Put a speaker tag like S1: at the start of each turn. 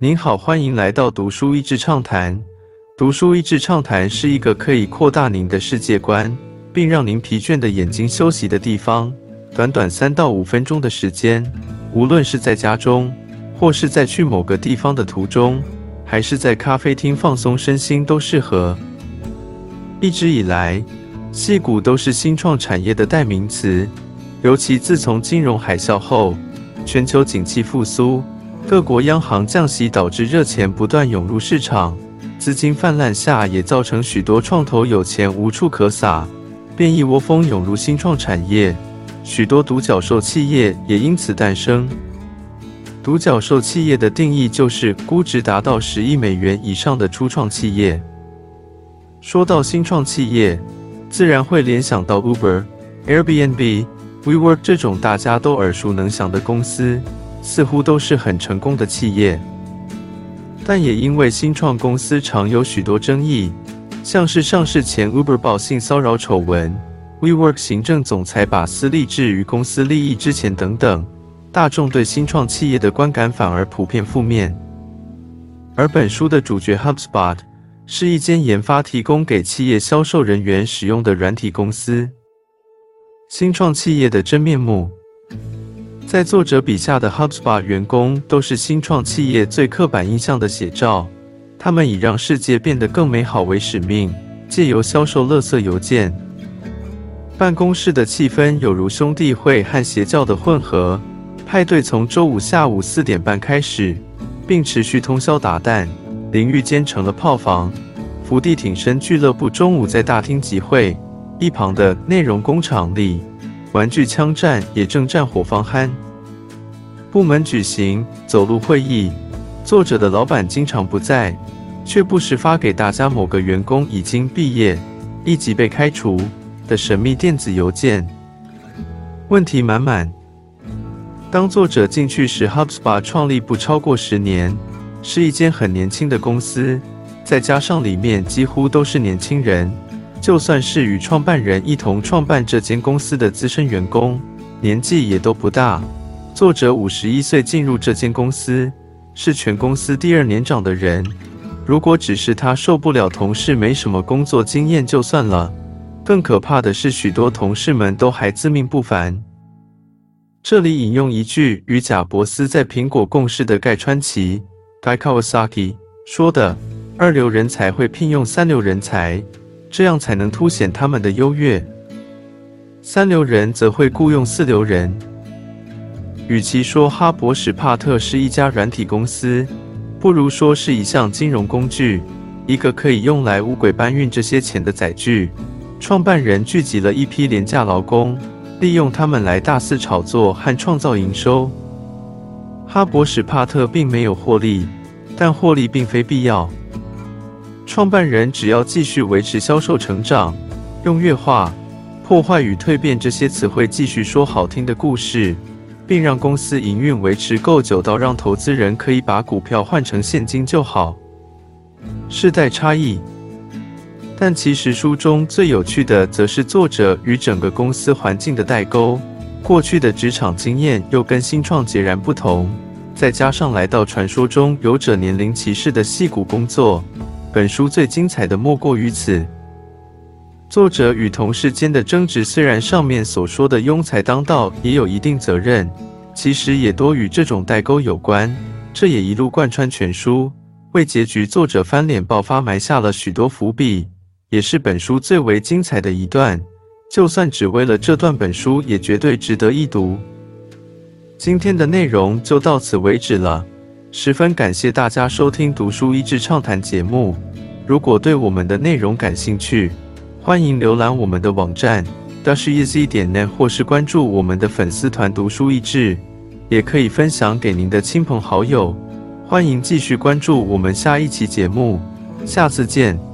S1: 您好，欢迎来到读书益智畅谈。读书益智畅谈是一个可以扩大您的世界观，并让您疲倦的眼睛休息的地方。短短三到五分钟的时间，无论是在家中，或是在去某个地方的途中，还是在咖啡厅放松身心，都适合。一直以来，戏股都是新创产业的代名词，尤其自从金融海啸后，全球景气复苏，各国央行降息导致热钱不断涌入市场，资金泛滥下也造成许多创投有钱无处可撒，便一窝蜂涌入新创产业，许多独角兽企业也因此诞生。独角兽企业的定义就是估值达到十亿美元以上的初创企业。说到新创企业，自然会联想到 Uber、Airbnb、WeWork 这种大家都耳熟能详的公司，似乎都是很成功的企业。但也因为新创公司常有许多争议，像是上市前 Uber 报性骚扰丑闻，WeWork 行政总裁把私利置于公司利益之前等等，大众对新创企业的观感反而普遍负面。而本书的主角 HubSpot。是一间研发提供给企业销售人员使用的软体公司。新创企业的真面目，在作者笔下的 HubSpot 员工都是新创企业最刻板印象的写照。他们以让世界变得更美好为使命，借由销售垃圾邮件。办公室的气氛有如兄弟会和邪教的混合。派对从周五下午四点半开始，并持续通宵达旦。淋浴间成了炮房，伏地挺身俱乐部中午在大厅集会，一旁的内容工厂里，玩具枪战也正战火方酣。部门举行走路会议，作者的老板经常不在，却不时发给大家某个员工已经毕业、立即被开除的神秘电子邮件，问题满满。当作者进去时，HubSpot 创立不超过十年。是一间很年轻的公司，再加上里面几乎都是年轻人，就算是与创办人一同创办这间公司的资深员工，年纪也都不大。作者五十一岁进入这间公司，是全公司第二年长的人。如果只是他受不了同事没什么工作经验就算了，更可怕的是许多同事们都还自命不凡。这里引用一句与贾伯斯在苹果共事的盖川奇。Guy Kawasaki 说的：“二流人才会聘用三流人才，这样才能凸显他们的优越；三流人则会雇佣四流人。与其说哈伯史帕特是一家软体公司，不如说是一项金融工具，一个可以用来乌鬼搬运这些钱的载具。创办人聚集了一批廉价劳工，利用他们来大肆炒作和创造营收。”哈伯史帕特并没有获利，但获利并非必要。创办人只要继续维持销售成长，用劣化、破坏与蜕变这些词汇继续说好听的故事，并让公司营运维持够久到让投资人可以把股票换成现金就好。世代差异，但其实书中最有趣的，则是作者与整个公司环境的代沟。过去的职场经验又跟新创截然不同，再加上来到传说中有着年龄歧视的戏骨工作，本书最精彩的莫过于此。作者与同事间的争执，虽然上面所说的庸才当道也有一定责任，其实也多与这种代沟有关。这也一路贯穿全书，为结局作者翻脸爆发埋下了许多伏笔，也是本书最为精彩的一段。就算只为了这段本书，也绝对值得一读。今天的内容就到此为止了，十分感谢大家收听《读书益智畅谈》节目。如果对我们的内容感兴趣，欢迎浏览我们的网站 dashiz 点 net，或是关注我们的粉丝团“读书益智”，也可以分享给您的亲朋好友。欢迎继续关注我们下一期节目，下次见。